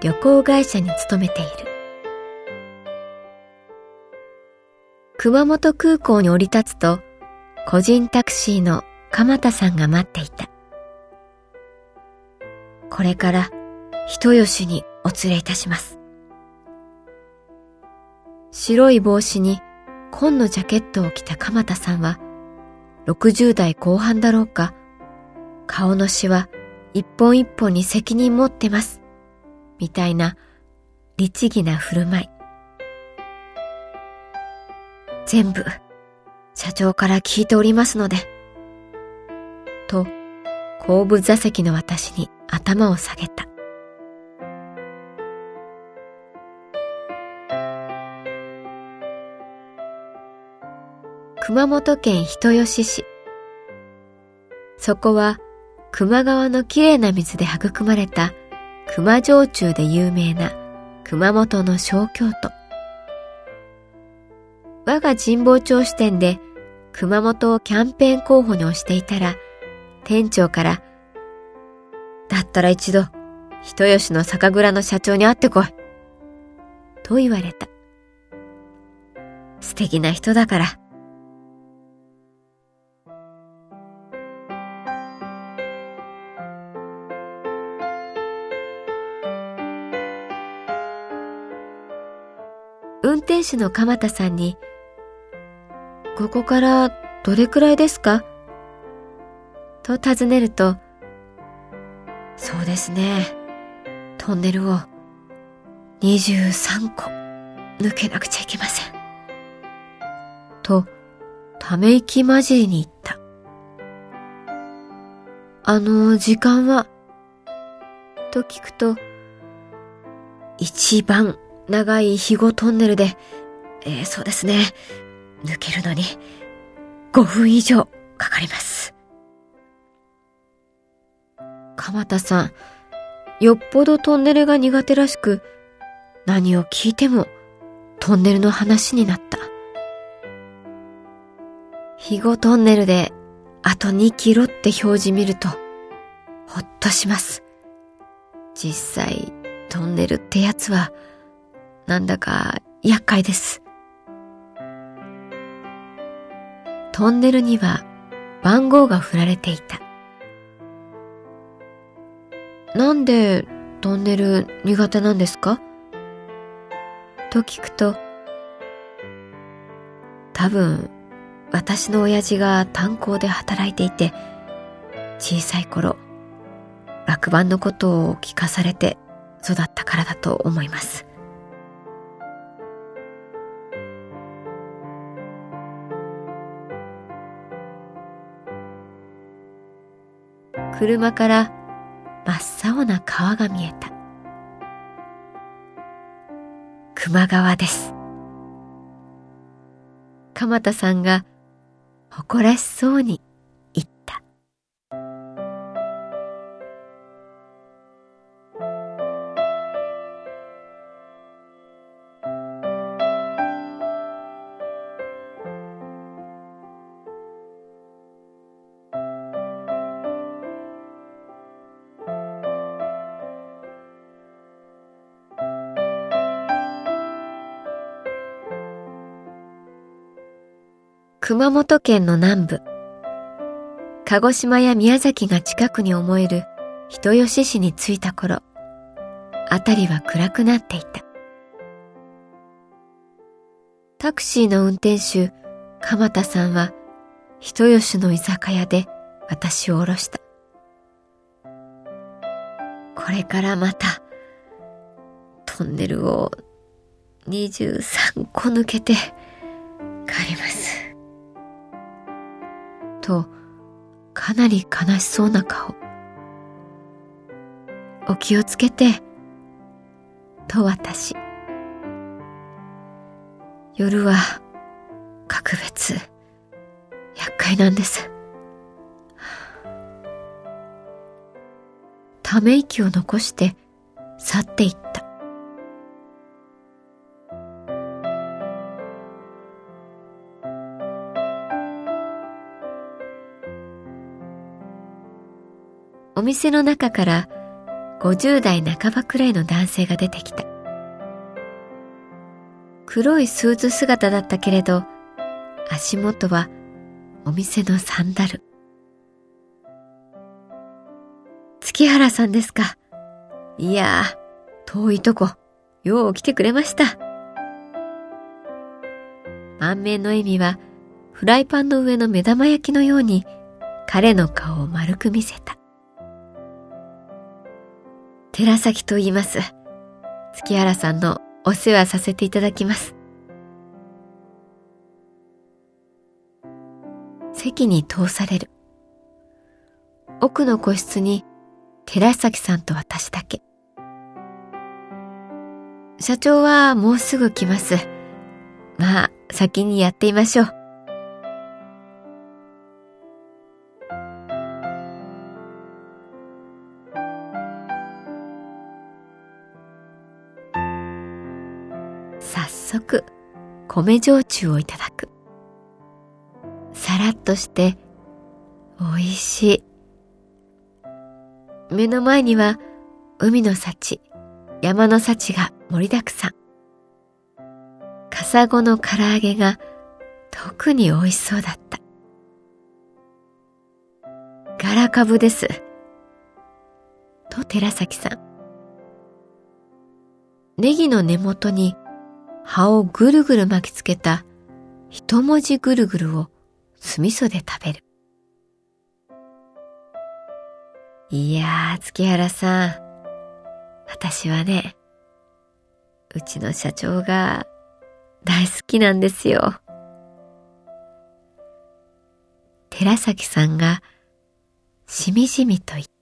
旅行会社に勤めている。熊本空港に降り立つと個人タクシーの鎌田さんが待っていた。これから人吉にお連れいたします。白い帽子に紺のジャケットを着た鎌田さんは60代後半だろうか、顔のシワ一本一本に責任持ってます。みたいな律儀な振る舞い。全部、社長から聞いておりますので。と、後部座席の私に頭を下げた。熊本県人吉市。そこは球磨川のきれいな水で育まれた熊焼酎で有名な熊本の小京都。我が神保町支店で熊本をキャンペーン候補に推していたら、店長から、だったら一度、人吉の酒蔵の社長に会ってこい。と言われた。素敵な人だから、運転手の鎌田さんに、ここからどれくらいですか？と尋ねると、そうですね。トンネルを23個抜けなくちゃいけません。と、ため息混じりに言った。あの、時間は？と聞くと、一番長い肥後トンネルで、えー、そうですね。抜けるのに5分以上かかります。鎌田さん、よっぽどトンネルが苦手らしく、何を聞いてもトンネルの話になった。肥後トンネルであと2キロって表示見ると、ほっとします。実際、トンネルってやつは、なんだか厄介です。トンネルには番号が振られていた。なんでトンネル苦手なんですか？と聞くと、多分私の親父が炭鉱で働いていて、小さい頃、落盤のことを聞かされて育ったからだと思います。車から真っ青な川が見えた。熊川です。鎌田さんが誇らしそうに熊本県の南部、鹿児島や宮崎が近くに思える人吉市に着いた頃、あたりは暗くなっていた。タクシーの運転手、鎌田さんは、人吉の居酒屋で私を降ろした。これからまた、トンネルを23個抜けて帰ります。と、かなり悲しそうな顔。お気をつけて、と私。夜は格別厄介なんです。ため息を残して去っていった。お店の中から50代半ばくらいの男性が出てきた。黒いスーツ姿だったけれど、足元はお店のサンダル。月原さんですか。いや、遠いとこ、よう来てくれました。満面の笑みは、フライパンの上の目玉焼きのように、彼の顔を丸く見せた。寺崎と言います。月原さんのお世話させていただきます。席に通される。奥の個室に寺崎さんと私だけ。社長はもうすぐ来ます。まあ、先にやっていましょう。米焼酎をいただく。さらっとして美味しい。目の前には海の幸、山の幸が盛りだくさん。カサゴの唐揚げが特に美味しそうだった。ガラカブです。と寺崎さん。ネギの根元に葉をぐるぐる巻きつけた一文字ぐるぐるを酢味噌で食べる。いやー、月原さん。私はね、うちの社長が大好きなんですよ。寺崎さんがしみじみと言った。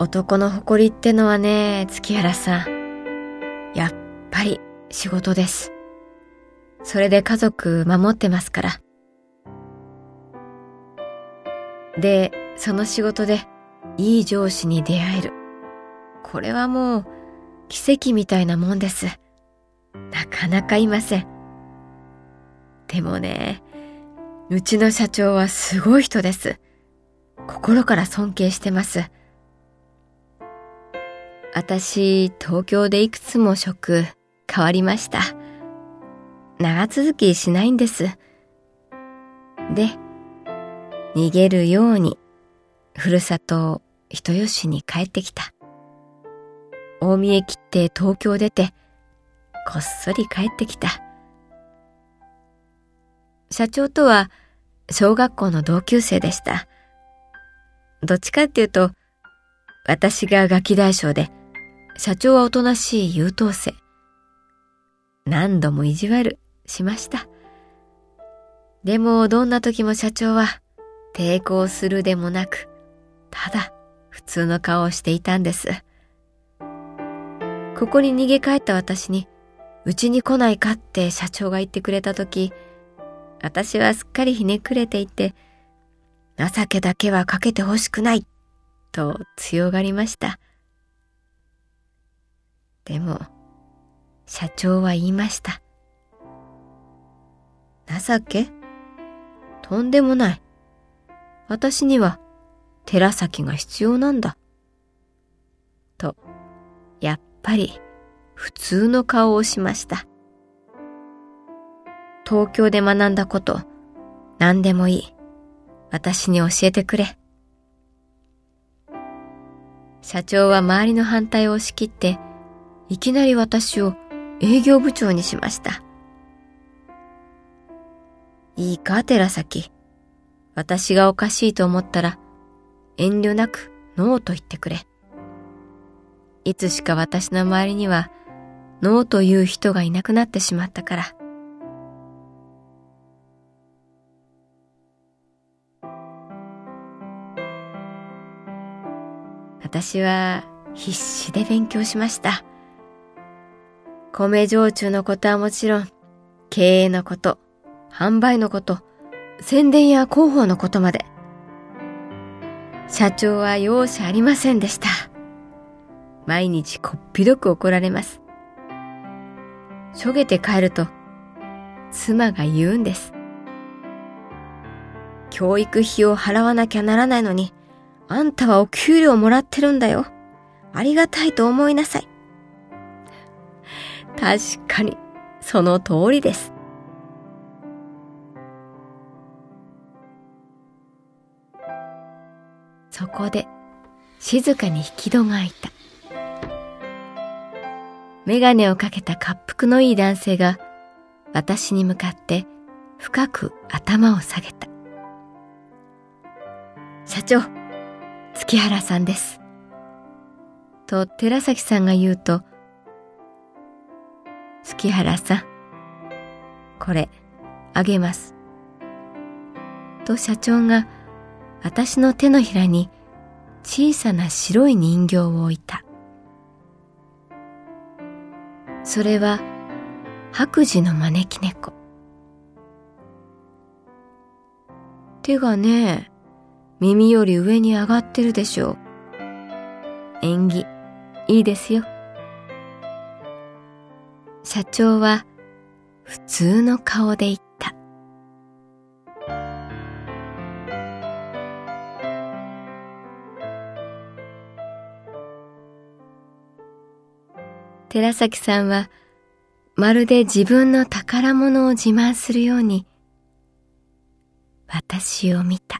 男の誇りってのはね、月原さん。やっぱり仕事です。それで家族守ってますから。で、その仕事でいい上司に出会える。これはもう奇跡みたいなもんです。なかなかいません。でもね、うちの社長はすごい人です。心から尊敬してます。私、東京でいくつも職変わりました。長続きしないんです。で、逃げるように、ふるさと人吉に帰ってきた。大見へ切って東京出て、こっそり帰ってきた。社長とは小学校の同級生でした。どっちかっていうと、私がガキ大将で、社長はおとなしい優等生。何度も意地悪しました。でもどんな時も社長は抵抗するでもなく、ただ普通の顔をしていたんです。ここに逃げ帰った私に、うちに来ないかって社長が言ってくれた時、私はすっかりひねくれていて、情けだけはかけてほしくない、と強がりました。でも、社長は言いました。情け？とんでもない。私には寺崎が必要なんだ。と、やっぱり普通の顔をしました。東京で学んだこと、何でもいい。私に教えてくれ。社長は周りの反対を押し切って、いきなり私を営業部長にしました。いいか、寺崎。私がおかしいと思ったら、遠慮なくノーと言ってくれ。いつしか私の周りには、ノーという人がいなくなってしまったから。私は必死で勉強しました。米焼酎のことはもちろん、経営のこと、販売のこと、宣伝や広報のことまで。社長は容赦ありませんでした。毎日こっぴどく怒られます。しょげて帰ると、妻が言うんです。教育費を払わなきゃならないのに、あんたはお給料もらってるんだよ。ありがたいと思いなさい。確かに、その通りです。そこで、静かに引き戸が開いた。メガネをかけた滑腹のいい男性が、私に向かって深く頭を下げた。社長、月原さんです。と寺崎さんが言うと、月原さん、これ、あげます。と社長が私の手のひらに小さな白い人形を置いた。それは白磁の招き猫。手がね、耳より上に上がってるでしょう。縁起、いいですよ。社長は普通の顔で言った。寺崎さんはまるで自分の宝物を自慢するように私を見た。